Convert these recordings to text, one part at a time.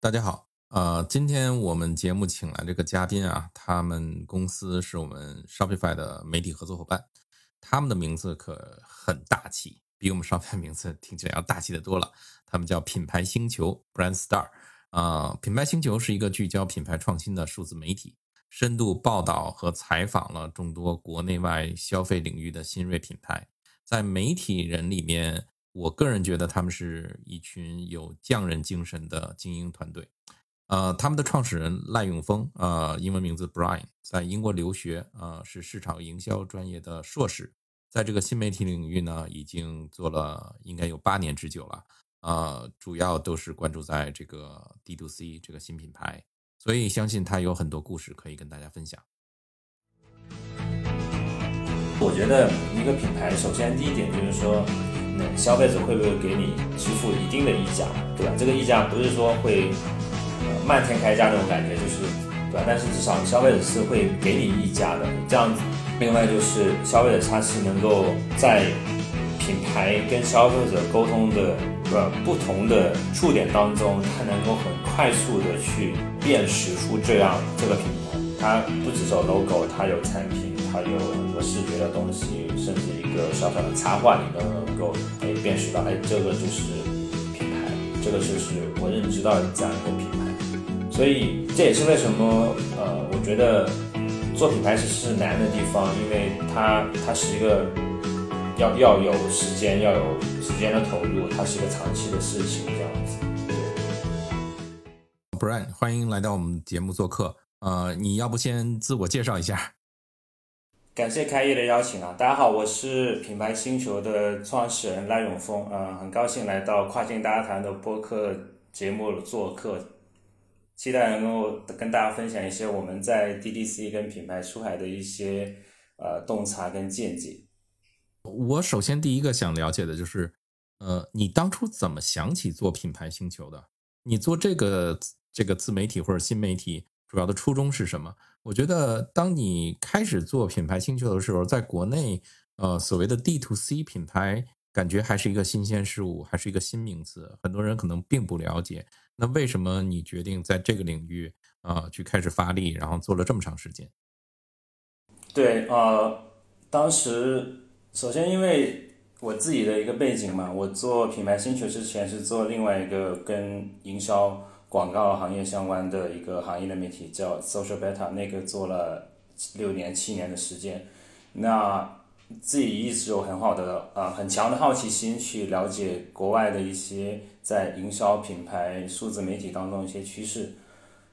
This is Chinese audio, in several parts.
大家好，呃，今天我们节目请来这个嘉宾啊，他们公司是我们 Shopify 的媒体合作伙伴，他们的名字可很大气，比我们 Shopify 名字听起来要大气的多了。他们叫品牌星球 （Brand Star） 啊，品牌星球是一个聚焦品牌创新的数字媒体，深度报道和采访了众多国内外消费领域的新锐品牌。在媒体人里面，我个人觉得他们是一群有匠人精神的精英团队。呃，他们的创始人赖永峰，呃，英文名字 Brian，在英国留学，呃，是市场营销专业的硕士，在这个新媒体领域呢，已经做了应该有八年之久了。呃，主要都是关注在这个 D to C 这个新品牌，所以相信他有很多故事可以跟大家分享。我觉得一个品牌，首先第一点就是说，消费者会不会给你支付一定的溢价，对吧？这个溢价不是说会呃漫天开价那种感觉，就是对吧？但是至少消费者是会给你溢价的，这样子。另外就是消费者他是能够在品牌跟消费者沟通的呃不同的触点当中，他能够很快速的去辨识出这样这个品牌，它不只有 logo，它有产品。它有很多视觉的东西，甚至一个小小的插画，你都能够哎辨识到，哎，这个就是品牌，这个就是我认知到的这样一个品牌。所以这也是为什么呃，我觉得做品牌其实是难的地方，因为它它是一个要要有时间，要有时间的投入，它是一个长期的事情，这样子。Brian，欢迎来到我们节目做客。呃，你要不先自我介绍一下？感谢开业的邀请啊！大家好，我是品牌星球的创始人赖永峰，嗯，很高兴来到跨境大家谈的播客节目做客，期待能够跟大家分享一些我们在 DDC 跟品牌出海的一些呃洞察跟见解。我首先第一个想了解的就是，呃，你当初怎么想起做品牌星球的？你做这个这个自媒体或者新媒体？主要的初衷是什么？我觉得，当你开始做品牌星球的时候，在国内，呃，所谓的 D to C 品牌，感觉还是一个新鲜事物，还是一个新名词，很多人可能并不了解。那为什么你决定在这个领域，呃，去开始发力，然后做了这么长时间？对，呃，当时首先因为我自己的一个背景嘛，我做品牌星球之前是做另外一个跟营销。广告行业相关的一个行业的媒体叫 Social Beta，那个做了六年七年的时间，那自己一直有很好的啊很强的好奇心去了解国外的一些在营销品牌数字媒体当中一些趋势，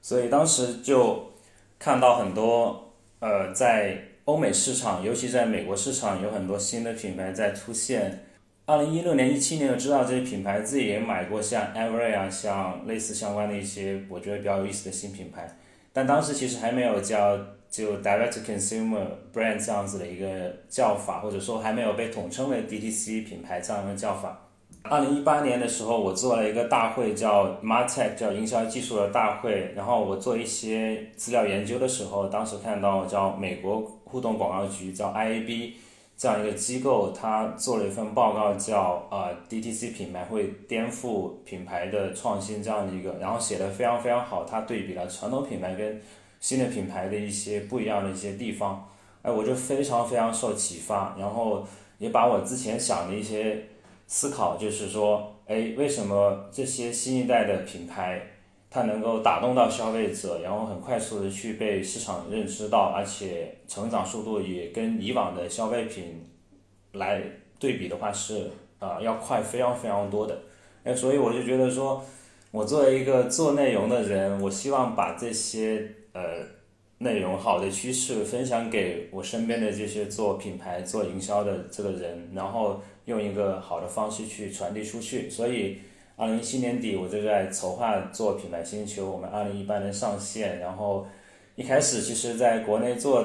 所以当时就看到很多呃在欧美市场，尤其在美国市场有很多新的品牌在出现。二零一六年、一七年就知道这些品牌，自己也买过像 Every 啊，像类似相关的一些我觉得比较有意思的新品牌，但当时其实还没有叫就 Direct Consumer Brand 这样子的一个叫法，或者说还没有被统称为 DTC 品牌这样的叫法。二零一八年的时候，我做了一个大会叫 Martech，叫营销技术的大会，然后我做一些资料研究的时候，当时看到叫美国互动广告局叫 IAB。这样一个机构，他做了一份报告，叫呃 DTC 品牌会颠覆品牌的创新这样的一个，然后写的非常非常好。他对比了传统品牌跟新的品牌的一些不一样的一些地方，哎，我就非常非常受启发，然后也把我之前想的一些思考，就是说，哎，为什么这些新一代的品牌？它能够打动到消费者，然后很快速的去被市场认知到，而且成长速度也跟以往的消费品来对比的话是啊要快非常非常多的。哎，所以我就觉得说，我作为一个做内容的人，我希望把这些呃内容好的趋势分享给我身边的这些做品牌、做营销的这个人，然后用一个好的方式去传递出去。所以。二零一七年底我就在筹划做品牌星球，我们二零一八年上线，然后一开始其实在国内做，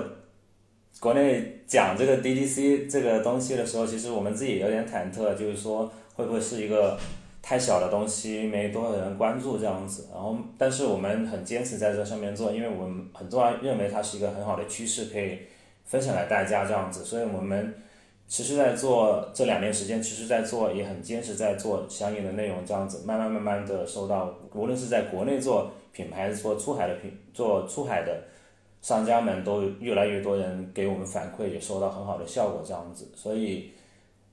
国内讲这个 DTC 这个东西的时候，其实我们自己有点忐忑，就是说会不会是一个太小的东西，没多少人关注这样子。然后，但是我们很坚持在这上面做，因为我们很重要，认为它是一个很好的趋势，可以分享给大家这样子，所以我们。其实，在做这两年时间，其实在做也很坚持，在做相应的内容，这样子慢慢慢慢的受到，无论是在国内做品牌，还是做出海的品，做出海的商家们，都越来越多人给我们反馈，也收到很好的效果，这样子。所以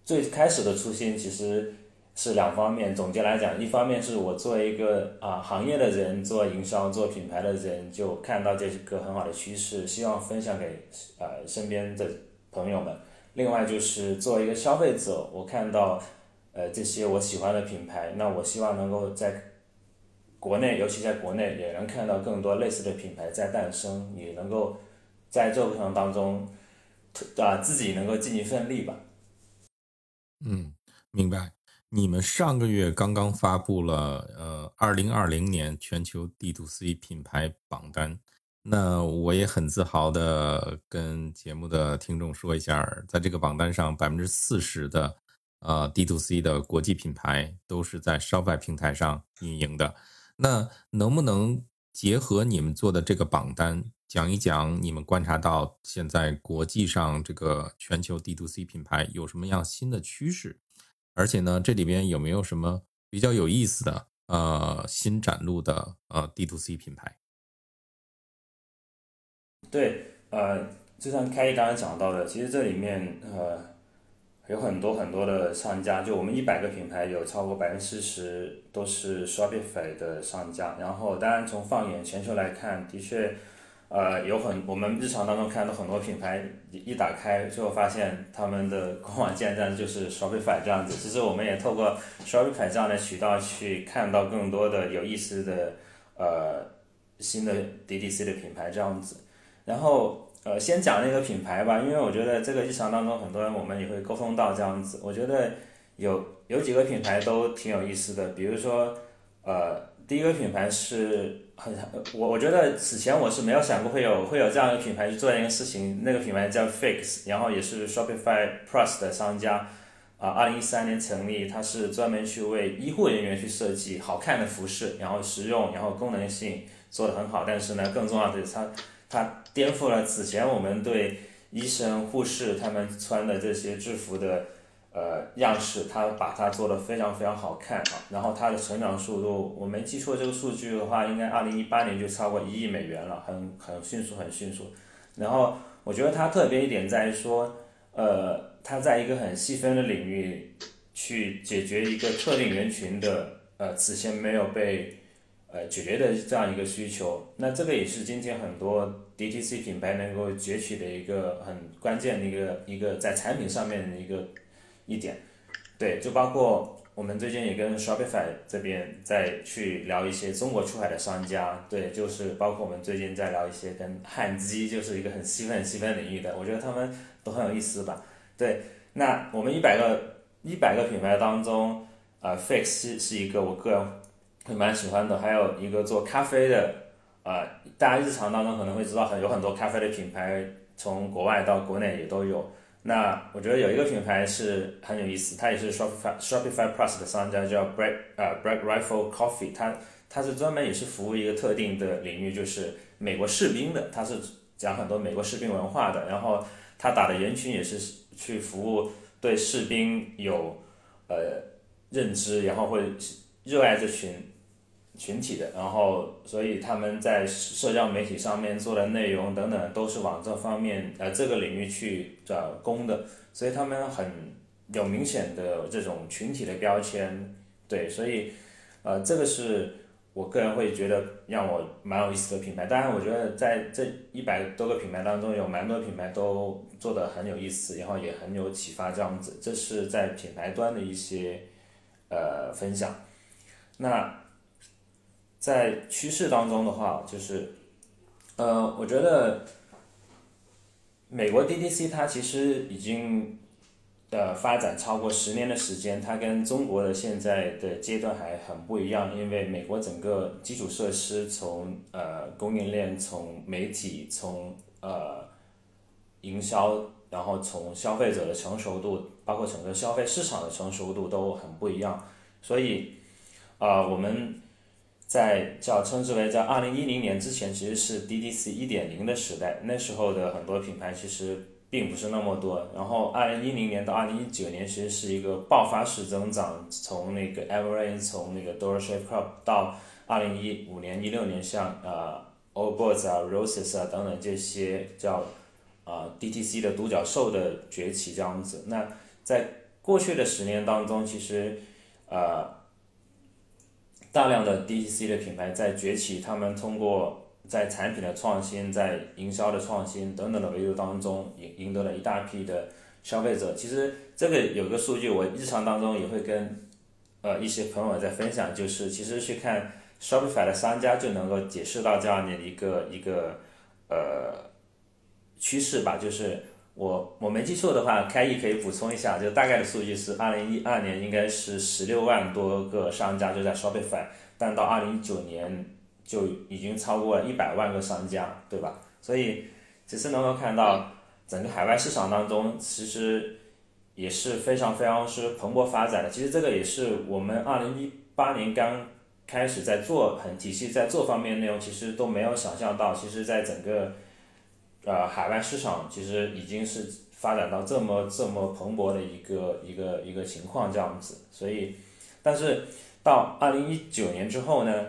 最开始的初心其实是两方面，总结来讲，一方面是我作为一个啊行业的人，做营销、做品牌的人，就看到这个很好的趋势，希望分享给呃身边的朋友们。另外就是作为一个消费者，我看到，呃，这些我喜欢的品牌，那我希望能够在国内，尤其在国内，也能看到更多类似的品牌在诞生，也能够在这个过程当中，啊，自己能够尽一份力吧。嗯，明白。你们上个月刚刚发布了呃，二零二零年全球 D to C 品牌榜单。那我也很自豪的跟节目的听众说一下，在这个榜单上，百分之四十的呃 D to C 的国际品牌都是在 Shopify 平台上运营的。那能不能结合你们做的这个榜单，讲一讲你们观察到现在国际上这个全球 D to C 品牌有什么样新的趋势？而且呢，这里边有没有什么比较有意思的呃新展露的呃 D to C 品牌？对，呃，就像开一刚才讲到的，其实这里面呃有很多很多的商家，就我们一百个品牌有超过百分之四十都是 Shopify 的商家。然后，当然从放眼全球来看，的确，呃，有很我们日常当中看到很多品牌一打开就发现他们的官网建站就是 Shopify 这样子。其实我们也透过 Shopify 这样的渠道去看到更多的有意思的呃新的 DTC 的品牌这样子。然后，呃，先讲那个品牌吧，因为我觉得这个日常当中很多人我们也会沟通到这样子。我觉得有有几个品牌都挺有意思的，比如说，呃，第一个品牌是很我我觉得此前我是没有想过会有会有这样一个品牌去做一个事情。那个品牌叫 Fix，然后也是 Shopify Plus 的商家，啊，二零一三年成立，它是专门去为医护人员去设计好看的服饰，然后实用，然后功能性做的很好。但是呢，更重要的是它。它颠覆了此前我们对医生、护士他们穿的这些制服的呃样式，它把它做的非常非常好看啊。然后它的成长速度，我没记错这个数据的话，应该二零一八年就超过一亿美元了，很很迅速，很迅速。然后我觉得它特别一点在于说，呃，它在一个很细分的领域去解决一个特定人群的呃此前没有被。呃，解决的这样一个需求，那这个也是今天很多 DTC 品牌能够崛起的一个很关键的一个一个在产品上面的一个一点，对，就包括我们最近也跟 Shopify 这边在去聊一些中国出海的商家，对，就是包括我们最近在聊一些跟汉基，就是一个很细分细分领域的，我觉得他们都很有意思吧，对，那我们一百个一百个品牌当中，呃，Fix 是是一个我个人。会蛮喜欢的，还有一个做咖啡的，啊，大家日常当中可能会知道很有很多咖啡的品牌，从国外到国内也都有。那我觉得有一个品牌是很有意思，它也是 Shopify Shopify Plus 的商家，叫 Black 呃 Black Rifle Coffee，它它是专门也是服务一个特定的领域，就是美国士兵的，它是讲很多美国士兵文化的，然后它打的人群也是去服务对士兵有呃认知，然后会热爱这群。群体的，然后所以他们在社交媒体上面做的内容等等，都是往这方面呃这个领域去找攻的，所以他们很有明显的这种群体的标签，对，所以呃这个是我个人会觉得让我蛮有意思的品牌。当然，我觉得在这一百多个品牌当中，有蛮多品牌都做的很有意思，然后也很有启发这样子。这是在品牌端的一些呃分享，那。在趋势当中的话，就是，呃，我觉得美国 DTC 它其实已经的发展超过十年的时间，它跟中国的现在的阶段还很不一样。因为美国整个基础设施从呃供应链、从媒体、从呃营销，然后从消费者的成熟度，包括整个消费市场的成熟度都很不一样。所以，啊，我们在叫称之为在二零一零年之前，其实是 DTC 一点零的时代。那时候的很多品牌其实。并不是那么多，然后二零一零年到二零一九年其实是一个爆发式增长，从那个 Everlane，从那个 Dolce Club 到二零一五年、一六年，像呃 Old Boys 啊、Roses 啊等等这些叫啊 DTC 的独角兽的崛起这样子。那在过去的十年当中，其实呃大量的 DTC 的品牌在崛起，他们通过在产品的创新、在营销的创新等等的维度当中，赢赢得了一大批的消费者。其实这个有个数据，我日常当中也会跟呃一些朋友在分享，就是其实去看 Shopify 的商家就能够解释到这样的一个一个呃趋势吧。就是我我没记错的话，开易可以补充一下，就大概的数据是二零一二年应该是十六万多个商家就在 Shopify，但到二零一九年。就已经超过了一百万个商家，对吧？所以其实能够看到整个海外市场当中，其实也是非常非常是蓬勃发展的。其实这个也是我们二零一八年刚开始在做很体系，在做方面内容，其实都没有想象到，其实在整个呃海外市场，其实已经是发展到这么这么蓬勃的一个一个一个情况这样子。所以，但是到二零一九年之后呢？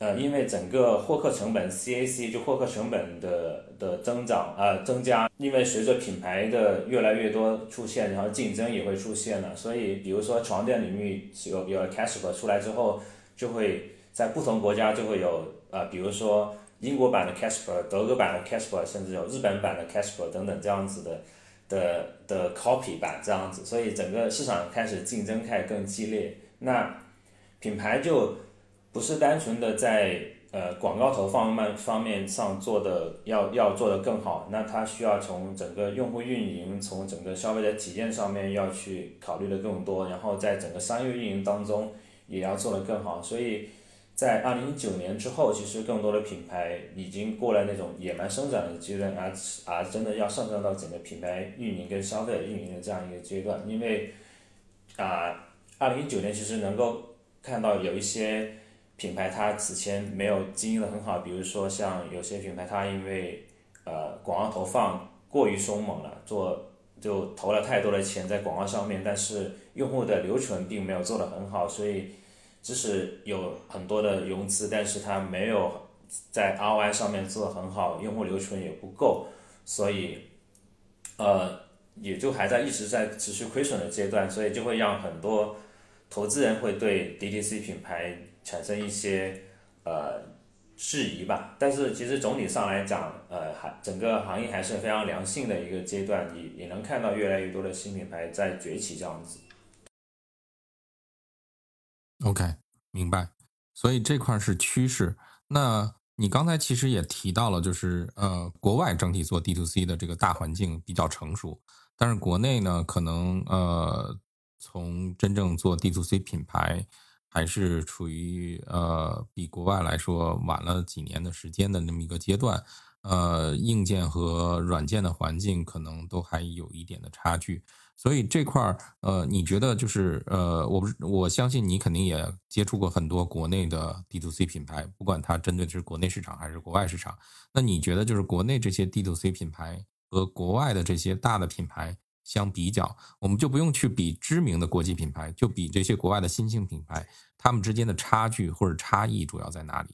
呃，因为整个获客成本 CAC 就获客成本的的增长啊增加，因为随着品牌的越来越多出现，然后竞争也会出现了，所以比如说床垫领域有有 Casper 出来之后，就会在不同国家就会有呃，比如说英国版的 Casper、德国版的 Casper，甚至有日本版的 Casper 等等这样子的的的 copy 版这样子，所以整个市场开始竞争开始更激烈，那品牌就。不是单纯的在呃广告投放方方面上做的要要做的更好，那它需要从整个用户运营，从整个消费者体验上面要去考虑的更多，然后在整个商业运营当中也要做得更好。所以在二零一九年之后，其实更多的品牌已经过了那种野蛮生长的阶段，而而真的要上升到整个品牌运营跟消费运营的这样一个阶段。因为啊，二零一九年其实能够看到有一些。品牌它此前没有经营的很好，比如说像有些品牌它因为呃广告投放过于凶猛了，做就投了太多的钱在广告上面，但是用户的留存并没有做得很好，所以即使有很多的融资，但是它没有在 ROI 上面做得很好，用户留存也不够，所以呃也就还在一直在持续亏损的阶段，所以就会让很多投资人会对 DTC 品牌。产生一些呃质疑吧，但是其实总体上来讲，呃，还整个行业还是非常良性的一个阶段，也也能看到越来越多的新品牌在崛起这样子。OK，明白。所以这块是趋势。那你刚才其实也提到了，就是呃，国外整体做 D to C 的这个大环境比较成熟，但是国内呢，可能呃，从真正做 D to C 品牌。还是处于呃比国外来说晚了几年的时间的那么一个阶段，呃，硬件和软件的环境可能都还有一点的差距，所以这块儿呃，你觉得就是呃，我不是我相信你肯定也接触过很多国内的 D to C 品牌，不管它针对的是国内市场还是国外市场，那你觉得就是国内这些 D to C 品牌和国外的这些大的品牌？相比较，我们就不用去比知名的国际品牌，就比这些国外的新兴品牌，他们之间的差距或者差异主要在哪里？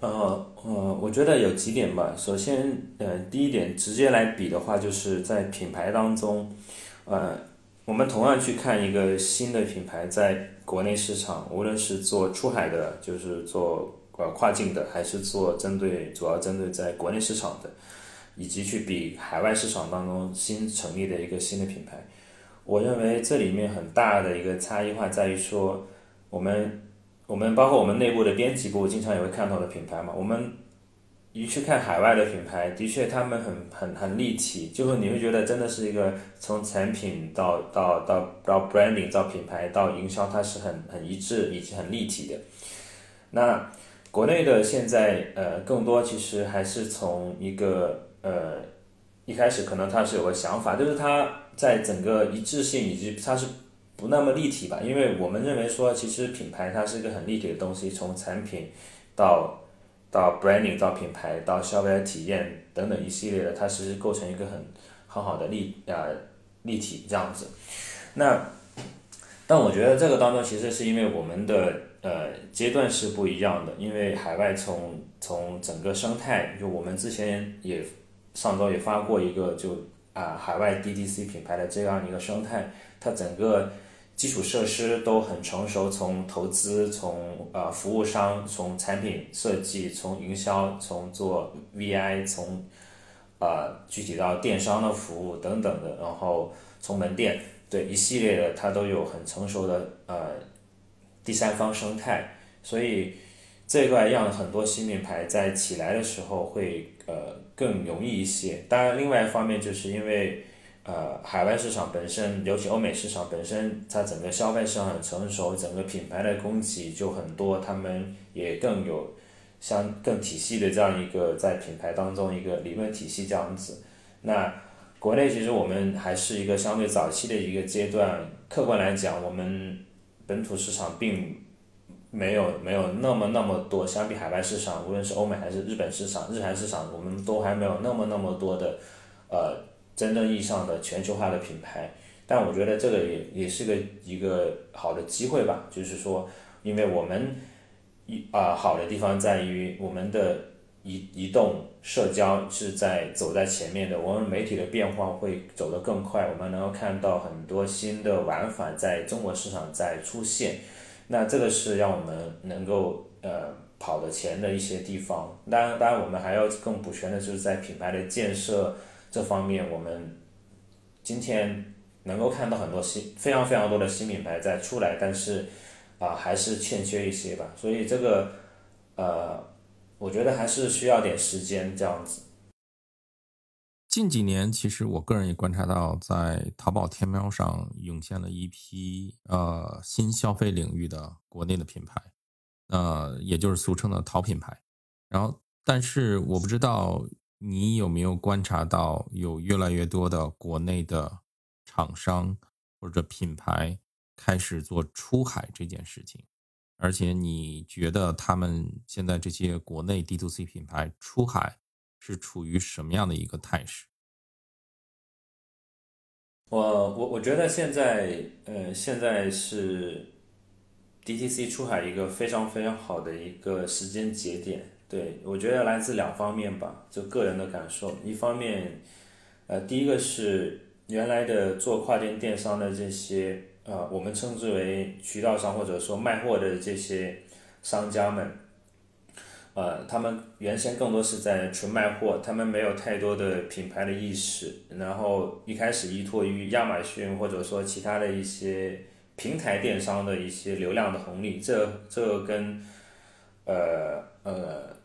呃呃，我觉得有几点吧。首先，呃，第一点，直接来比的话，就是在品牌当中，呃，我们同样去看一个新的品牌在国内市场，无论是做出海的，就是做呃跨境的，还是做针对主要针对在国内市场的。以及去比海外市场当中新成立的一个新的品牌，我认为这里面很大的一个差异化在于说，我们我们包括我们内部的编辑部经常也会看到的品牌嘛，我们一去看海外的品牌，的确他们很很很立体，就是你会觉得真的是一个从产品到到到到 branding 到品牌到营销，它是很很一致以及很立体的。那国内的现在呃更多其实还是从一个呃一开始可能他是有个想法，就是它在整个一致性以及它是不那么立体吧，因为我们认为说其实品牌它是一个很立体的东西，从产品到到 branding 到品牌到消费者体验等等一系列的，它其实构成一个很很好的立啊立体这样子。那但我觉得这个当中其实是因为我们的呃阶段是不一样的，因为海外从从整个生态，就我们之前也上周也发过一个就啊海外 DTC 品牌的这样一个生态，它整个。基础设施都很成熟，从投资，从呃服务商，从产品设计，从营销，从做 VI，从呃具体到电商的服务等等的，然后从门店，对一系列的它都有很成熟的呃第三方生态，所以这一块让很多新品牌在起来的时候会呃更容易一些。当然，另外一方面就是因为。呃，海外市场本身，尤其欧美市场本身，它整个消费市场很成熟，整个品牌的供给就很多，他们也更有相更体系的这样一个在品牌当中一个理论体系这样子。那国内其实我们还是一个相对早期的一个阶段，客观来讲，我们本土市场并没有没有那么那么多，相比海外市场，无论是欧美还是日本市场、日韩市场，我们都还没有那么那么多的呃。真正意义上的全球化的品牌，但我觉得这个也也是个一个好的机会吧。就是说，因为我们一啊好的地方在于我们的移移动社交是在走在前面的，我们媒体的变化会走得更快，我们能够看到很多新的玩法在中国市场在出现。那这个是让我们能够呃跑得前的一些地方。当然，当然我们还要更补全的就是在品牌的建设。这方面，我们今天能够看到很多新、非常非常多的新品牌在出来，但是啊，还是欠缺一些吧。所以这个呃，我觉得还是需要点时间这样子。近几年，其实我个人也观察到，在淘宝、天猫上涌现了一批呃新消费领域的国内的品牌，呃，也就是俗称的淘品牌。然后，但是我不知道。你有没有观察到有越来越多的国内的厂商或者品牌开始做出海这件事情？而且你觉得他们现在这些国内 D to C 品牌出海是处于什么样的一个态势？我我我觉得现在呃现在是 D T C 出海一个非常非常好的一个时间节点。对，我觉得来自两方面吧，就个人的感受。一方面，呃，第一个是原来的做跨境电商的这些，呃，我们称之为渠道商或者说卖货的这些商家们，呃，他们原先更多是在纯卖货，他们没有太多的品牌的意识，然后一开始依托于亚马逊或者说其他的一些平台电商的一些流量的红利，这这跟，呃呃。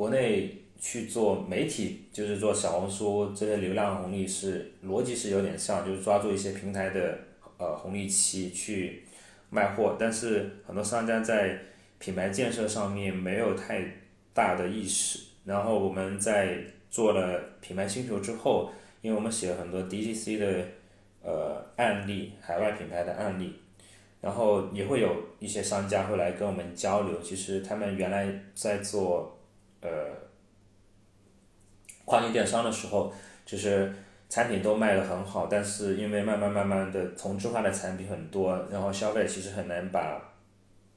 国内去做媒体，就是做小红书这些流量红利是逻辑是有点像，就是抓住一些平台的呃红利期去卖货，但是很多商家在品牌建设上面没有太大的意识。然后我们在做了品牌星球之后，因为我们写了很多 DTC 的呃案例，海外品牌的案例，然后也会有一些商家会来跟我们交流，其实他们原来在做。呃，跨境电商的时候，就是产品都卖的很好，但是因为慢慢慢慢的同质化的产品很多，然后消费其实很难把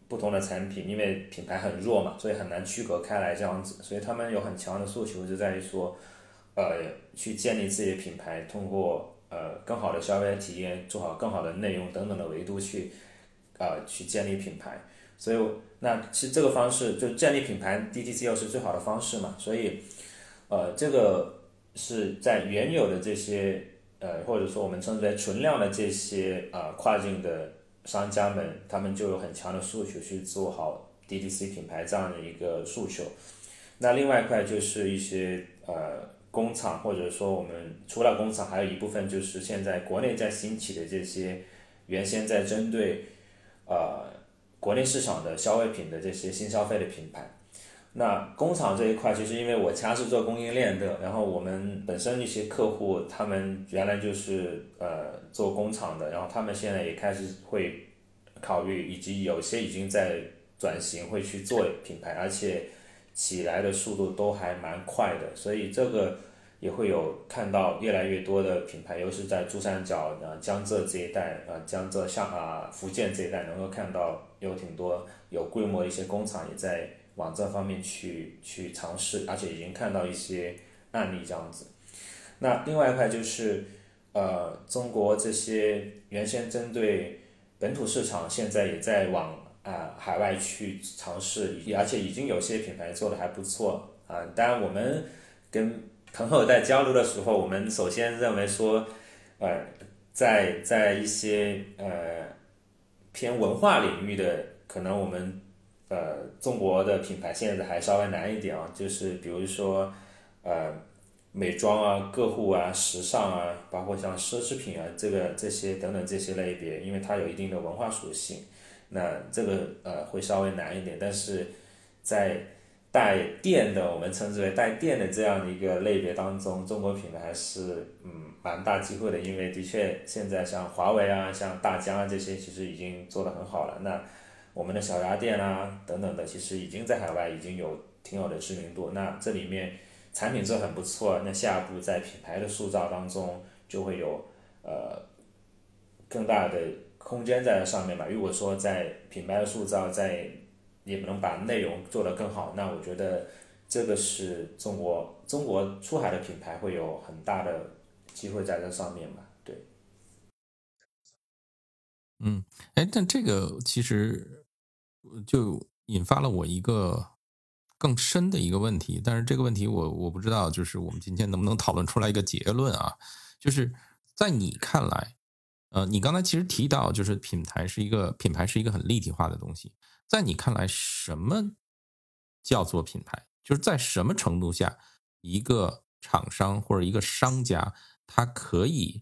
不同的产品，因为品牌很弱嘛，所以很难区隔开来这样子，所以他们有很强的诉求，就在于说，呃，去建立自己的品牌，通过呃更好的消费体验，做好更好的内容等等的维度去，呃，去建立品牌。所以，那其实这个方式就建立品牌，DTC 又是最好的方式嘛。所以，呃，这个是在原有的这些呃，或者说我们称之为存量的这些啊跨境的商家们，他们就有很强的诉求去做好 DTC 品牌这样的一个诉求。那另外一块就是一些呃工厂，或者说我们除了工厂，还有一部分就是现在国内在兴起的这些原先在针对呃国内市场的消费品的这些新消费的品牌。那工厂这一块，其实因为我家是做供应链的，然后我们本身一些客户，他们原来就是呃做工厂的，然后他们现在也开始会考虑，以及有些已经在转型，会去做品牌，而且起来的速度都还蛮快的，所以这个也会有看到越来越多的品牌，尤其是在珠三角啊、江浙这一带啊、江浙上啊、福建这一带，能够看到有挺多有规模的一些工厂也在。往这方面去去尝试，而且已经看到一些案例这样子。那另外一块就是，呃，中国这些原先针对本土市场，现在也在往啊海外去尝试，而且已经有些品牌做的还不错啊。当然，我们跟朋友在交流的时候，我们首先认为说，呃，在在一些呃偏文化领域的，可能我们。呃，中国的品牌现在还稍微难一点啊，就是比如说，呃，美妆啊、个护啊、时尚啊，包括像奢侈品啊，这个这些等等这些类别，因为它有一定的文化属性，那这个呃会稍微难一点。但是在带电的，我们称之为带电的这样的一个类别当中，中国品牌是嗯蛮大机会的，因为的确现在像华为啊、像大疆啊这些，其实已经做得很好了。那我们的小家电啊，等等的，其实已经在海外已经有挺好的知名度。那这里面产品做很不错，那下一步在品牌的塑造当中就会有呃更大的空间在上面吧。如果说在品牌的塑造在也不能把内容做得更好，那我觉得这个是中国中国出海的品牌会有很大的机会在这上面吧。对，嗯，哎，但这个其实。就引发了我一个更深的一个问题，但是这个问题我我不知道，就是我们今天能不能讨论出来一个结论啊？就是在你看来，呃，你刚才其实提到，就是品牌是一个品牌是一个很立体化的东西，在你看来，什么叫做品牌？就是在什么程度下，一个厂商或者一个商家，他可以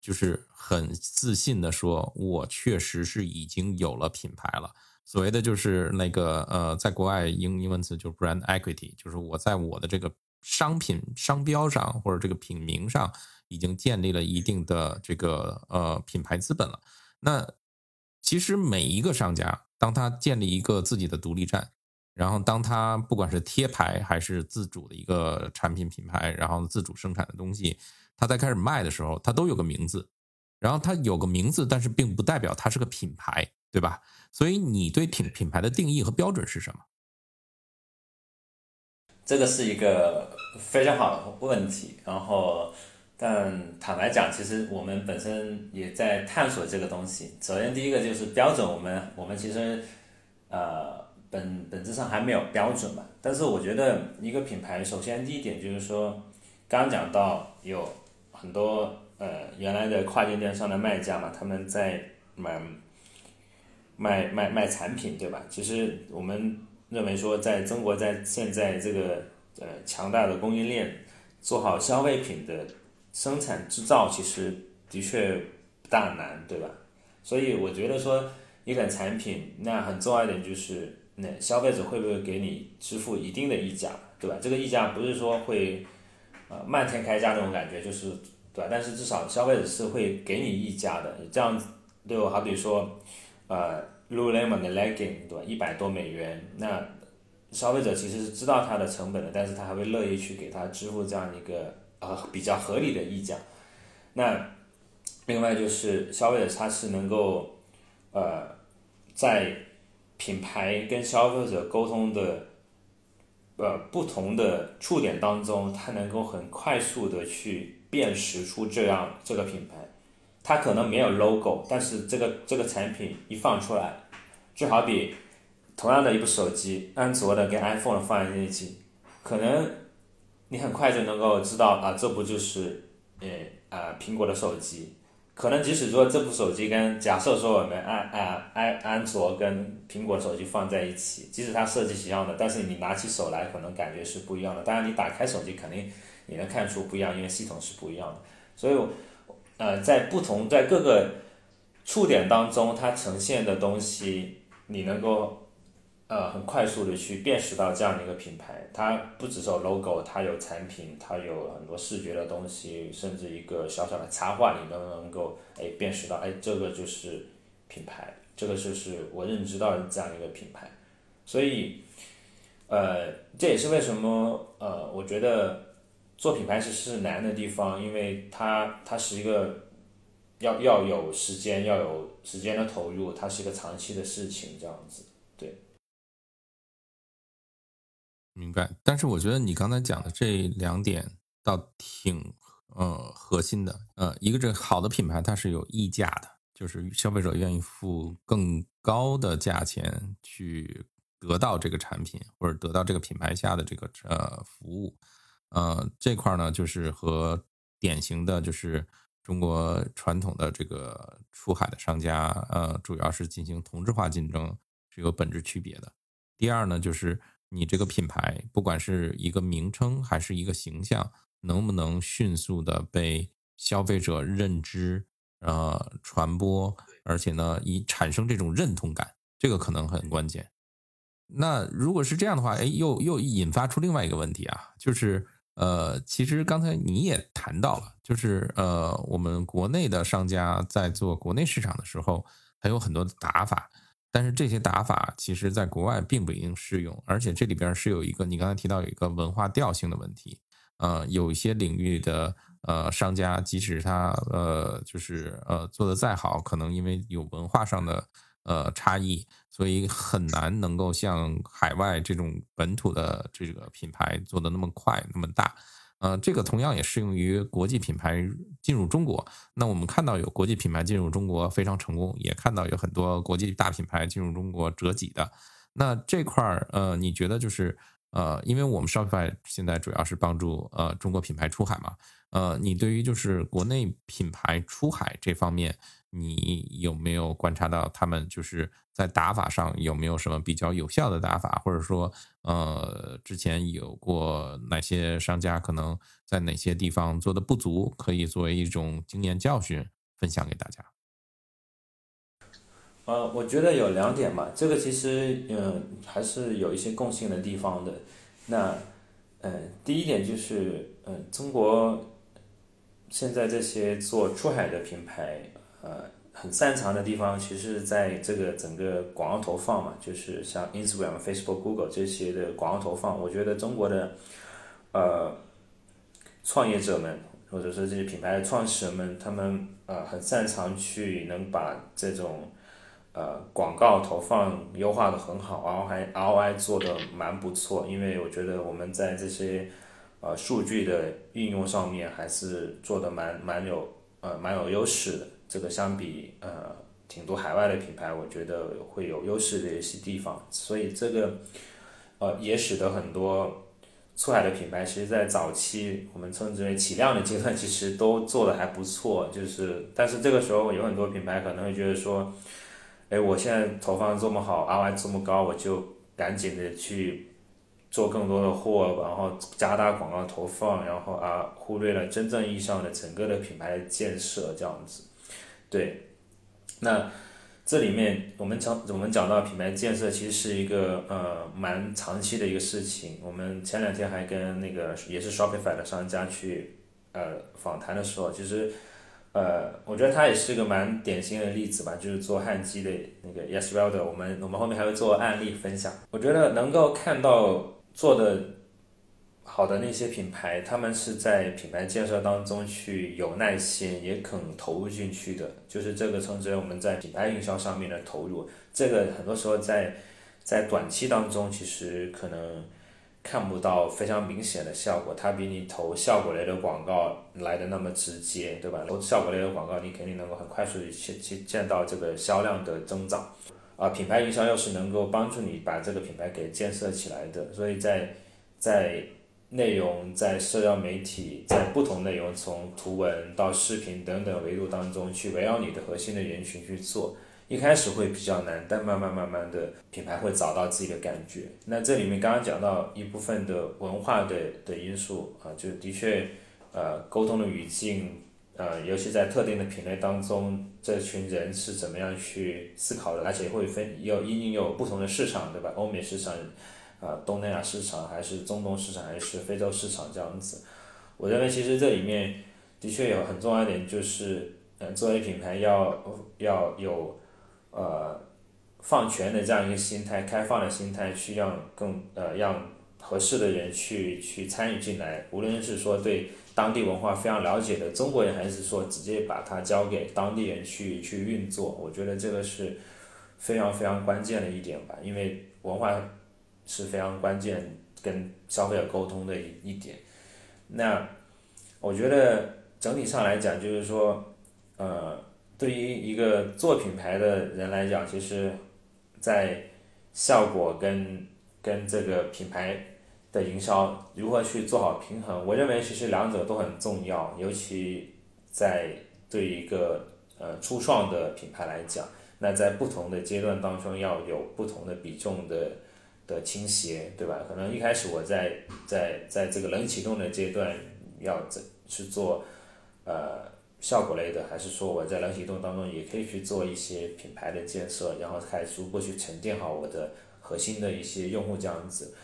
就是很自信的说，我确实是已经有了品牌了。所谓的就是那个呃，在国外英英文词就是 brand equity，就是我在我的这个商品商标上或者这个品名上已经建立了一定的这个呃品牌资本了。那其实每一个商家，当他建立一个自己的独立站，然后当他不管是贴牌还是自主的一个产品品牌，然后自主生产的东西，他在开始卖的时候，他都有个名字。然后他有个名字，但是并不代表他是个品牌，对吧？所以你对品品牌的定义和标准是什么？这个是一个非常好的问题。然后，但坦白讲，其实我们本身也在探索这个东西。首先，第一个就是标准，我们我们其实呃本本质上还没有标准嘛。但是我觉得一个品牌，首先第一点就是说，刚讲到有很多。呃，原来的跨境电商的卖家嘛，他们在卖卖卖卖产品，对吧？其实我们认为说，在中国在现在这个呃强大的供应链，做好消费品的生产制造，其实的确不大难，对吧？所以我觉得说，一款产品，那很重要一点就是，那消费者会不会给你支付一定的溢价，对吧？这个溢价不是说会呃漫天开价那种感觉，就是。对吧？但是至少消费者是会给你溢价的，这样对我好比说，呃，Lululemon 的 legging，对吧？一百多美元，那消费者其实是知道它的成本的，但是他还会乐意去给他支付这样一个呃比较合理的溢价。那另外就是消费者他是能够呃在品牌跟消费者沟通的呃不同的触点当中，他能够很快速的去。辨识出这样这个品牌，它可能没有 logo，但是这个这个产品一放出来，就好比同样的一部手机，安卓的跟 iPhone 的放在一起，可能你很快就能够知道啊，这不就是呃啊苹果的手机，可能即使说这部手机跟假设说我们安安安安卓跟苹果手机放在一起，即使它设计是一样的，但是你拿起手来可能感觉是不一样的。当然你打开手机肯定你能看出不一样，因为系统是不一样的。所以，呃，在不同在各个触点当中，它呈现的东西，你能够。呃，很快速的去辨识到这样的一个品牌，它不只是有 logo，它有产品，它有很多视觉的东西，甚至一个小小的插画，你都能够哎辨识到，哎，这个就是品牌，这个就是我认知到的这样一个品牌。所以，呃，这也是为什么呃，我觉得做品牌其实是难的地方，因为它它是一个要要有时间，要有时间的投入，它是一个长期的事情，这样子，明白，但是我觉得你刚才讲的这两点倒挺呃核心的，呃，一个这好的品牌它是有溢价的，就是消费者愿意付更高的价钱去得到这个产品或者得到这个品牌下的这个呃服务，呃，这块呢就是和典型的就是中国传统的这个出海的商家呃主要是进行同质化竞争是有本质区别的。第二呢就是。你这个品牌，不管是一个名称还是一个形象，能不能迅速的被消费者认知、呃传播，而且呢，以产生这种认同感，这个可能很关键。那如果是这样的话，哎，又又引发出另外一个问题啊，就是呃，其实刚才你也谈到了，就是呃，我们国内的商家在做国内市场的时候，还有很多的打法。但是这些打法其实在国外并不一定适用，而且这里边是有一个你刚才提到有一个文化调性的问题，呃，有一些领域的呃商家，即使他呃就是呃做的再好，可能因为有文化上的呃差异，所以很难能够像海外这种本土的这个品牌做的那么快那么大。呃，这个同样也适用于国际品牌进入中国。那我们看到有国际品牌进入中国非常成功，也看到有很多国际大品牌进入中国折戟的。那这块儿，呃，你觉得就是呃，因为我们 Shopify 现在主要是帮助呃中国品牌出海嘛？呃，你对于就是国内品牌出海这方面，你有没有观察到他们就是在打法上有没有什么比较有效的打法，或者说，呃，之前有过哪些商家可能在哪些地方做的不足，可以作为一种经验教训分享给大家？呃，我觉得有两点吧，这个其实嗯还是有一些共性的地方的。那嗯，第一点就是嗯，中国。现在这些做出海的品牌，呃，很擅长的地方，其实在这个整个广告投放嘛，就是像 Instagram、Facebook、Google 这些的广告投放。我觉得中国的，呃，创业者们，或者说这些品牌的创始人们，他们呃很擅长去能把这种，呃，广告投放优化的很好，然后还 ROI 做的蛮不错。因为我觉得我们在这些。呃，数据的运用上面还是做的蛮蛮有呃蛮有优势的。这个相比呃挺多海外的品牌，我觉得会有优势的一些地方。所以这个呃也使得很多出海的品牌，其实在早期我们称之为起量的阶段，其实都做的还不错。就是但是这个时候有很多品牌可能会觉得说，哎，我现在投放这么好，ROI 这么高，我就赶紧的去。做更多的货，然后加大广告投放，然后啊，忽略了真正意义上的整个的品牌建设这样子。对，那这里面我们讲我们讲到品牌建设，其实是一个呃蛮长期的一个事情。我们前两天还跟那个也是 Shopify 的商家去呃访谈的时候，其实呃我觉得他也是一个蛮典型的例子吧，就是做焊机的那个 Yes Welder，我们我们后面还会做案例分享。我觉得能够看到。做的好的那些品牌，他们是在品牌建设当中去有耐心，也肯投入进去的。就是这个称之为我们在品牌营销上面的投入。这个很多时候在在短期当中，其实可能看不到非常明显的效果。它比你投效果类的广告来的那么直接，对吧？投效果类的广告，你肯定能够很快速的去去见到这个销量的增长。啊，品牌营销又是能够帮助你把这个品牌给建设起来的，所以在在内容在社交媒体，在不同内容从图文到视频等等维度当中去围绕你的核心的人群去做。一开始会比较难，但慢慢慢慢的品牌会找到自己的感觉。那这里面刚刚讲到一部分的文化的的因素啊，就的确，呃，沟通的语境，呃，尤其在特定的品类当中，这群人是怎么样去思考的，而且会分有因应有不同的市场，对吧？欧美市场，啊，东南亚市场，还是中东市场，还是非洲市场这样子。我认为其实这里面的确有很重要一点，就是，呃，作为品牌要要有。呃，放权的这样一个心态，开放的心态，去让更呃让合适的人去去参与进来，无论是说对当地文化非常了解的中国人，还是说直接把它交给当地人去去运作，我觉得这个是非常非常关键的一点吧，因为文化是非常关键跟消费者沟通的一一点。那我觉得整体上来讲，就是说，呃。对于一个做品牌的人来讲，其实，在效果跟跟这个品牌的营销如何去做好平衡，我认为其实两者都很重要。尤其在对一个呃初创的品牌来讲，那在不同的阶段当中要有不同的比重的的倾斜，对吧？可能一开始我在在在这个冷启动的阶段要怎去做呃。效果类的，还是说我在冷启动当中也可以去做一些品牌的建设，然后开始逐步去沉淀好我的核心的一些用户这样子。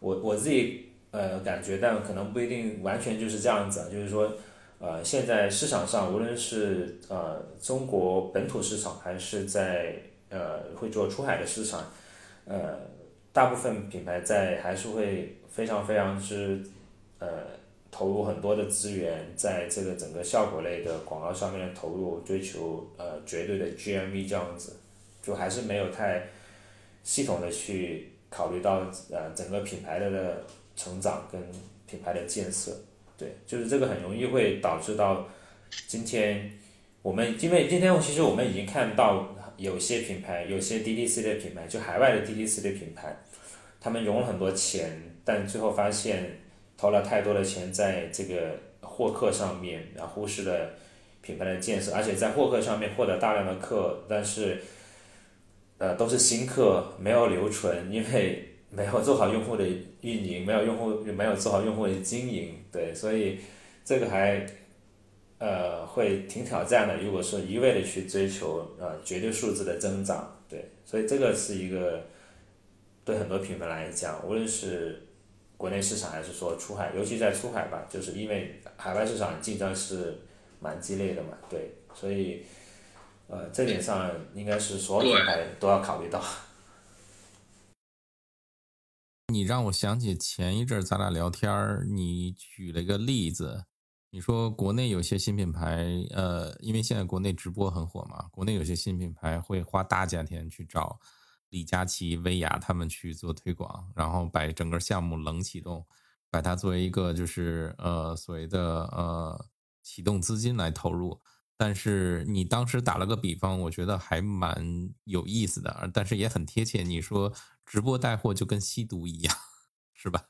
我我自己呃感觉，但可能不一定完全就是这样子，就是说呃现在市场上无论是呃中国本土市场，还是在呃会做出海的市场，呃大部分品牌在还是会非常非常之呃。投入很多的资源在这个整个效果类的广告上面的投入，追求呃绝对的 GMV 这样子，就还是没有太系统的去考虑到呃整个品牌的成长跟品牌的建设，对，就是这个很容易会导致到今天我们因为今天其实我们已经看到有些品牌，有些 DTC 的品牌，就海外的 DTC 的品牌，他们融了很多钱，但最后发现。投了太多的钱在这个获客上面，然后忽视了品牌的建设，而且在获客上面获得大量的客，但是，呃，都是新客，没有留存，因为 没有做好用户的运营，没有用户没有做好用户的经营，对，所以这个还，呃，会挺挑战的。如果说一味的去追求呃绝对数字的增长，对，所以这个是一个对很多品牌来讲，无论是。国内市场还是说出海，尤其在出海吧，就是因为海外市场竞争是蛮激烈的嘛，对，所以，呃，这点上应该是所有品牌都要考虑到。你让我想起前一阵咱俩聊天儿，你举了个例子，你说国内有些新品牌，呃，因为现在国内直播很火嘛，国内有些新品牌会花大价钱去找。李佳琦、薇娅他们去做推广，然后把整个项目冷启动，把它作为一个就是呃所谓的呃启动资金来投入。但是你当时打了个比方，我觉得还蛮有意思的，但是也很贴切。你说直播带货就跟吸毒一样，是吧？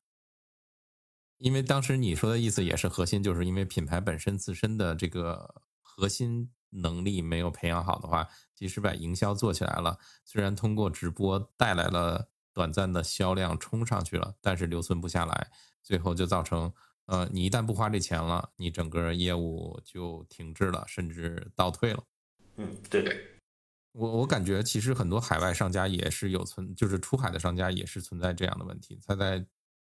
因为当时你说的意思也是核心，就是因为品牌本身自身的这个核心。能力没有培养好的话，即使把营销做起来了，虽然通过直播带来了短暂的销量冲上去了，但是留存不下来，最后就造成，呃，你一旦不花这钱了，你整个业务就停滞了，甚至倒退了。嗯，对对，我我感觉其实很多海外商家也是有存，就是出海的商家也是存在这样的问题，他在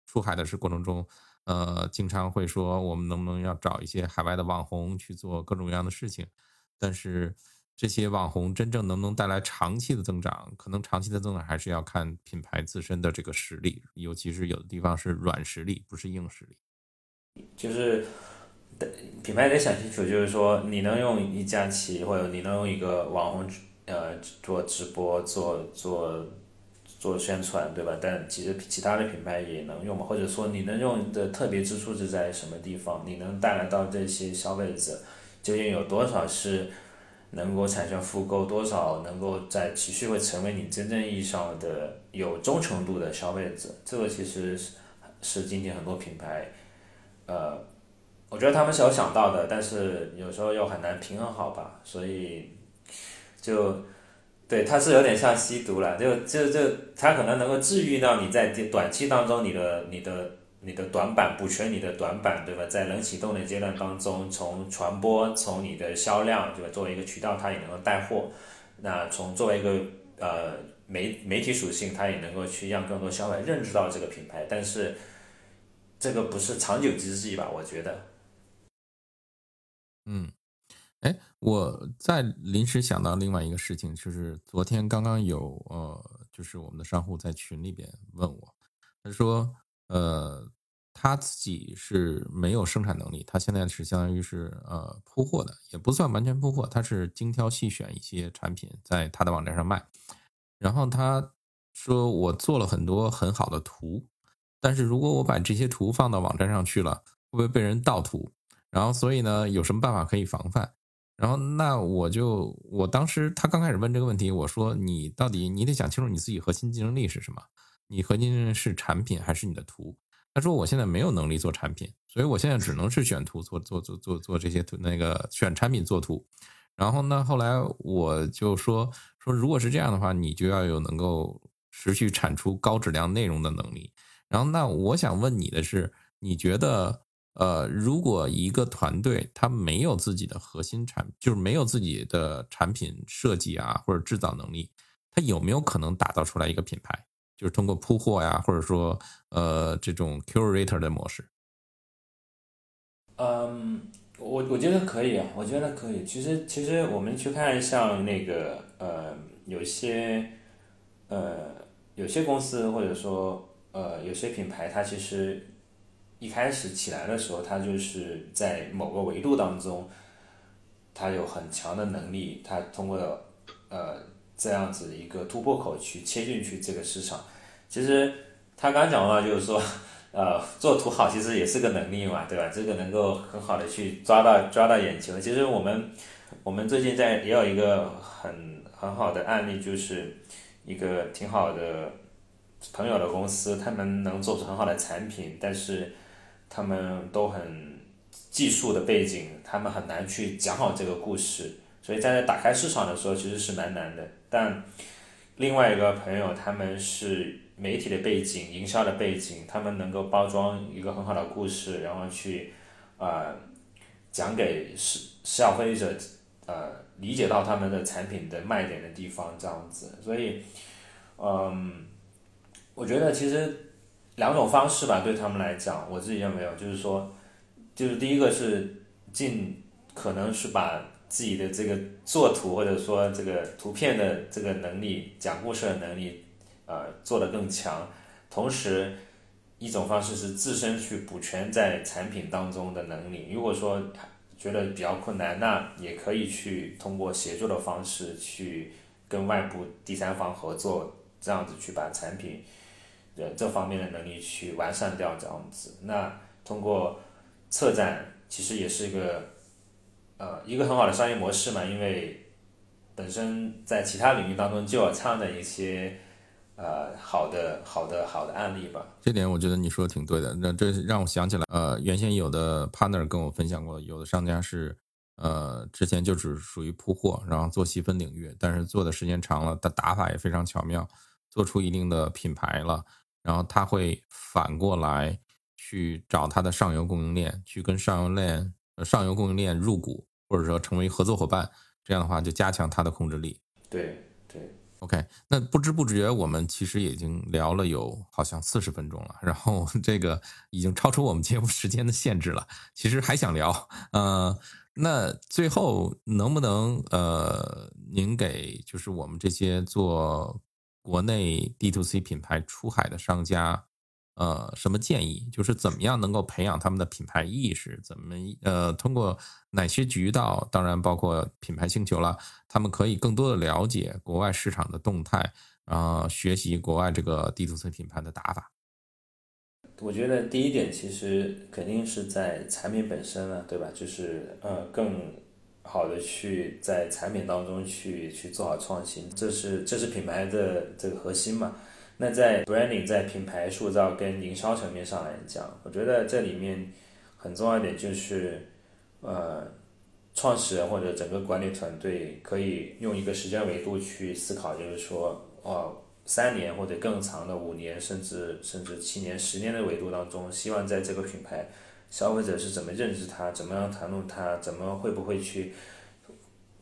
出海的是过程中，呃，经常会说我们能不能要找一些海外的网红去做各种各样的事情。但是这些网红真正能不能带来长期的增长？可能长期的增长还是要看品牌自身的这个实力，尤其是有的地方是软实力，不是硬实力。就是品牌得想清楚，就是说你能用一家企，或者你能用一个网红呃做直播、做做做宣传，对吧？但其实其他的品牌也能用嘛？或者说你能用的特别之处是在什么地方？你能带来到这些消费者？究竟有多少是能够产生复购，多少能够在持续会成为你真正意义上的有忠诚度的消费者？这个其实是是今天很多品牌，呃，我觉得他们是有想到的，但是有时候又很难平衡好吧，所以就对它是有点像吸毒了，就就就它可能能够治愈到你在短期当中你的你的你的短板，补全你的短板，对吧？在冷启动的阶段当中，从传播，从你的销量，对吧？作为一个渠道，它也能够带货。那从作为一个呃媒媒体属性，它也能够去让更多消费认知到这个品牌，但是这个不是长久之计吧？我觉得。嗯，哎，我在临时想到另外一个事情，就是昨天刚刚有呃，就是我们的商户在群里边问我，他说呃。他自己是没有生产能力，他现在是相当于是呃铺货的，也不算完全铺货，他是精挑细选一些产品在他的网站上卖。然后他说我做了很多很好的图，但是如果我把这些图放到网站上去了，会不会被人盗图？然后所以呢，有什么办法可以防范？然后那我就我当时他刚开始问这个问题，我说你到底你得想清楚你自己核心竞争力是什么？你核心是产品还是你的图？他说：“我现在没有能力做产品，所以我现在只能是选图做做做做做这些图，那个选产品做图。然后呢，后来我就说说，如果是这样的话，你就要有能够持续产出高质量内容的能力。然后，那我想问你的是，你觉得，呃，如果一个团队他没有自己的核心产，就是没有自己的产品设计啊或者制造能力，他有没有可能打造出来一个品牌？”就是通过铺货呀，或者说呃这种 curator 的模式。嗯，我我觉得可以啊，我觉得可以。其实其实我们去看像那个呃有些呃有些公司或者说呃有些品牌，它其实一开始起来的时候，它就是在某个维度当中，它有很强的能力，它通过呃。这样子一个突破口去切进去这个市场，其实他刚讲的话就是说，呃，做图好其实也是个能力嘛，对吧？这个能够很好的去抓到抓到眼球。其实我们我们最近在也有一个很很好的案例，就是一个挺好的朋友的公司，他们能做出很好的产品，但是他们都很技术的背景，他们很难去讲好这个故事。所以在打开市场的时候，其实是蛮难的。但另外一个朋友，他们是媒体的背景、营销的背景，他们能够包装一个很好的故事，然后去啊讲给消消费者呃理解到他们的产品的卖点的地方，这样子。所以，嗯，我觉得其实两种方式吧，对他们来讲，我自己认为，就是说，就是第一个是尽可能是把。自己的这个作图或者说这个图片的这个能力、讲故事的能力，呃，做得更强。同时，一种方式是自身去补全在产品当中的能力。如果说觉得比较困难，那也可以去通过协作的方式去跟外部第三方合作，这样子去把产品的这方面的能力去完善掉。这样子，那通过策展其实也是一个。呃，一个很好的商业模式嘛，因为本身在其他领域当中就有这样的一些呃好的、好的、好的案例吧。这点我觉得你说的挺对的。那这让我想起来，呃，原先有的 partner 跟我分享过，有的商家是呃之前就只属于铺货，然后做细分领域，但是做的时间长了，他打法也非常巧妙，做出一定的品牌了，然后他会反过来去找他的上游供应链，去跟上游链、上游供应链入股。或者说成为合作伙伴，这样的话就加强他的控制力。对对，OK。那不知不觉我们其实已经聊了有好像四十分钟了，然后 这个已经超出我们节目时间的限制了。其实还想聊，呃，那最后能不能呃，您给就是我们这些做国内 D to C 品牌出海的商家？呃，什么建议？就是怎么样能够培养他们的品牌意识？怎么呃，通过哪些渠道？当然包括品牌星球了，他们可以更多的了解国外市场的动态，然后学习国外这个 D to C 品牌的打法。我觉得第一点其实肯定是在产品本身了，对吧？就是呃，更好的去在产品当中去去做好创新，这是这是品牌的这个核心嘛。那在 branding 在品牌塑造跟营销层面上来讲，我觉得这里面很重要一点就是，呃，创始人或者整个管理团队可以用一个时间维度去思考，就是说，哦，三年或者更长的五年，甚至甚至七年、十年的维度当中，希望在这个品牌，消费者是怎么认识它，怎么样谈论它，怎么会不会去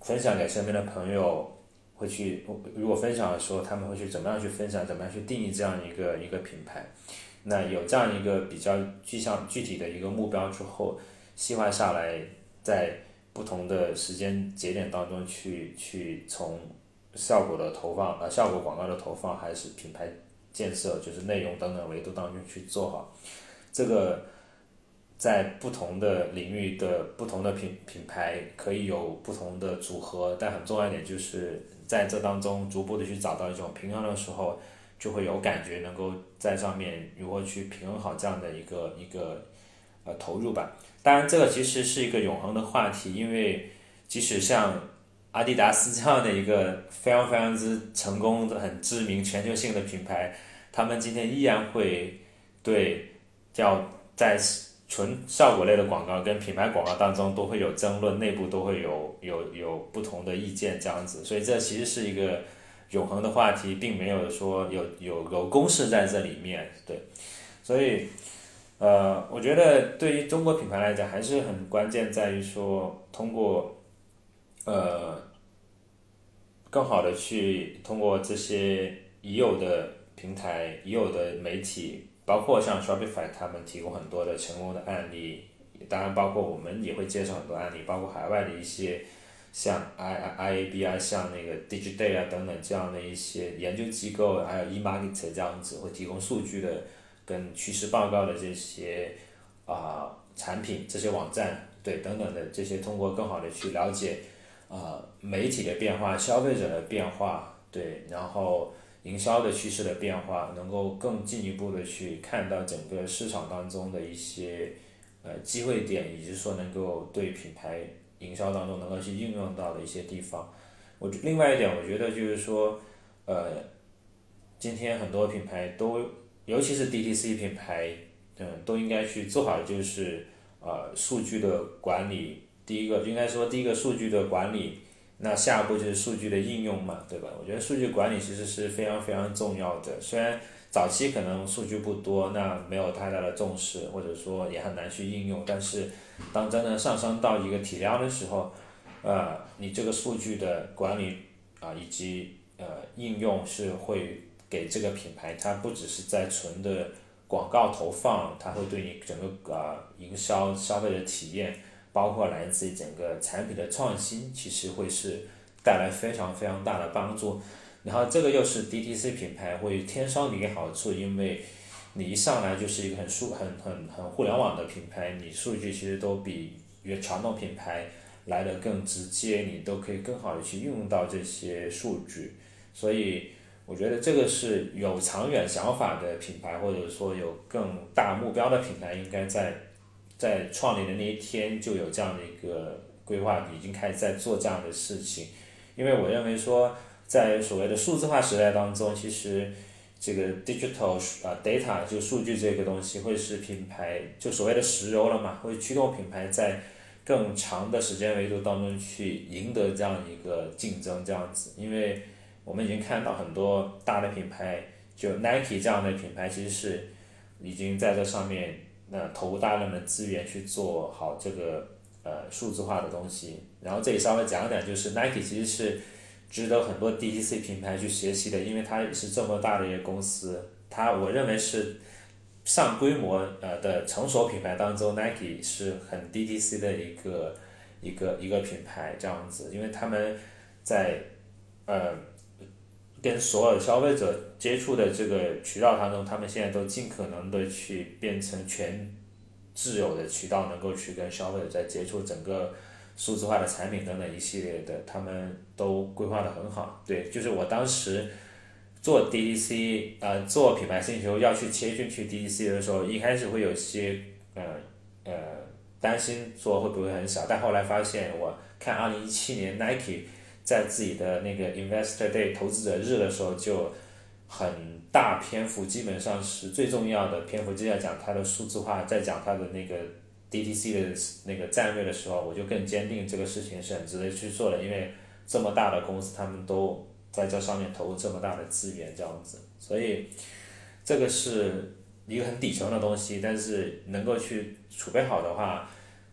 分享给身边的朋友。会去，如果分享的时候，他们会去怎么样去分享，怎么样去定义这样一个一个品牌？那有这样一个比较具象具体的一个目标之后，细化下来，在不同的时间节点当中去去从效果的投放呃效果广告的投放，还是品牌建设，就是内容等等维度当中去做好这个。在不同的领域的不同的品品牌可以有不同的组合，但很重要一点就是在这当中逐步的去找到一种平衡的时候，就会有感觉能够在上面如何去平衡好这样的一个一个呃投入吧。当然，这个其实是一个永恒的话题，因为即使像阿迪达斯这样的一个非常非常之成功的、很知名、全球性的品牌，他们今天依然会对叫在。纯效果类的广告跟品牌广告当中都会有争论，内部都会有有有不同的意见这样子，所以这其实是一个永恒的话题，并没有说有有有公式在这里面，对，所以呃，我觉得对于中国品牌来讲，还是很关键在于说通过呃更好的去通过这些已有的平台、已有的媒体。包括像 Shopify 他们提供很多的成功的案例，当然包括我们也会介绍很多案例，包括海外的一些像 I I A B 啊，像那个 Digiday 啊等等这样的一些研究机构，还有 eMarket 这样子会提供数据的跟趋势报告的这些啊产品，这些网站对等等的这些，通过更好的去了解啊媒体的变化、消费者的变化，对，然后。营销的趋势的变化，能够更进一步的去看到整个市场当中的一些呃机会点，以及说能够对品牌营销当中能够去应用到的一些地方。我另外一点，我觉得就是说，呃，今天很多品牌都，尤其是 DTC 品牌，嗯，都应该去做好就是呃数据的管理。第一个应该说，第一个数据的管理。那下一步就是数据的应用嘛，对吧？我觉得数据管理其实是非常非常重要的。虽然早期可能数据不多，那没有太大的重视，或者说也很难去应用。但是当真的上升到一个体量的时候，呃，你这个数据的管理啊，以及呃应用是会给这个品牌，它不只是在纯的广告投放，它会对你整个啊营销消费者体验。包括来自于整个产品的创新，其实会是带来非常非常大的帮助。然后这个又是 DTC 品牌会天生的一个好处，因为你一上来就是一个很数很很很互联网的品牌，你数据其实都比原传统品牌来的更直接，你都可以更好的去运用到这些数据。所以我觉得这个是有长远想法的品牌，或者说有更大目标的品牌，应该在。在创立的那一天就有这样的一个规划，已经开始在做这样的事情。因为我认为说，在所谓的数字化时代当中，其实这个 digital 啊 data 就数据这个东西，会是品牌就所谓的石油了嘛，会驱动品牌在更长的时间维度当中去赢得这样一个竞争这样子。因为我们已经看到很多大的品牌，就 Nike 这样的品牌，其实是已经在这上面。那投入大量的资源去做好这个呃数字化的东西，然后这里稍微讲一讲，就是 Nike 其实是值得很多 DTC 品牌去学习的，因为它是这么大的一个公司，它我认为是上规模呃的成熟品牌当中，Nike 是很 DTC 的一个一个一个品牌这样子，因为他们在呃。跟所有消费者接触的这个渠道当中，他们现在都尽可能的去变成全自有的渠道，能够去跟消费者在接触整个数字化的产品等等一系列的，他们都规划的很好。对，就是我当时做 DDC 呃做品牌星球要去切进去 DDC 的时候，一开始会有些呃呃担心做会不会很小，但后来发现我看二零一七年 Nike。在自己的那个 Investor Day 投资者日的时候，就很大篇幅，基本上是最重要的篇幅，就在讲它的数字化，在讲它的那个 DTC 的那个战略的时候，我就更坚定这个事情是很值得去做的，因为这么大的公司，他们都在这上面投入这么大的资源，这样子，所以这个是一个很底层的东西，但是能够去储备好的话。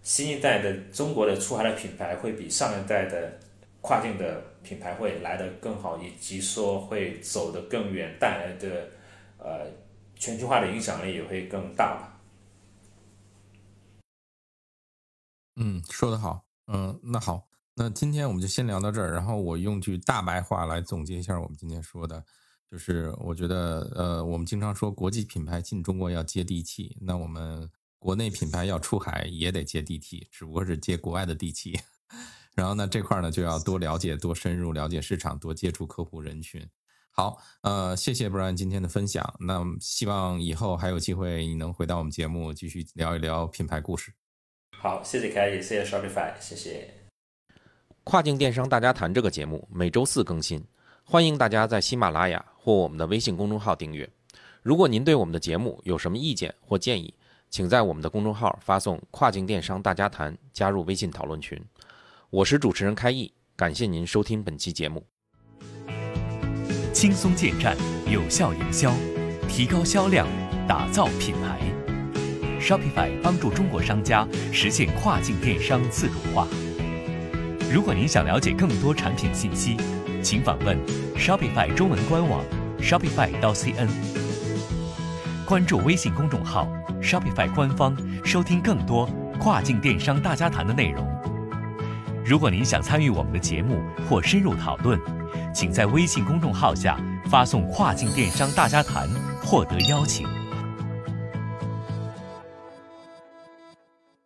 新一代的中国的出海的品牌会比上一代的跨境的品牌会来得更好，以及说会走得更远，带来的呃全球化的影响力也会更大吧。嗯，说得好。嗯，那好，那今天我们就先聊到这儿。然后我用句大白话来总结一下我们今天说的，就是我觉得呃，我们经常说国际品牌进中国要接地气，那我们。国内品牌要出海也得接地气，只不过是接国外的地气。然后呢，这块呢就要多了解、多深入了解市场、多接触客户人群。好，呃，谢谢 Brian 今天的分享。那希望以后还有机会你能回到我们节目，继续聊一聊品牌故事。好，谢谢凯也谢谢 Shopify，谢谢。跨境电商大家谈这个节目每周四更新，欢迎大家在喜马拉雅或我们的微信公众号订阅。如果您对我们的节目有什么意见或建议，请在我们的公众号发送“跨境电商大家谈”，加入微信讨论群。我是主持人开易，感谢您收听本期节目。轻松建站，有效营销，提高销量，打造品牌。Shopify 帮助中国商家实现跨境电商自主化。如果您想了解更多产品信息，请访问 Shopify 中文官网 Shopify 到 CN，关注微信公众号。Shopify 官方收听更多跨境电商大家谈的内容。如果您想参与我们的节目或深入讨论，请在微信公众号下发送“跨境电商大家谈”获得邀请。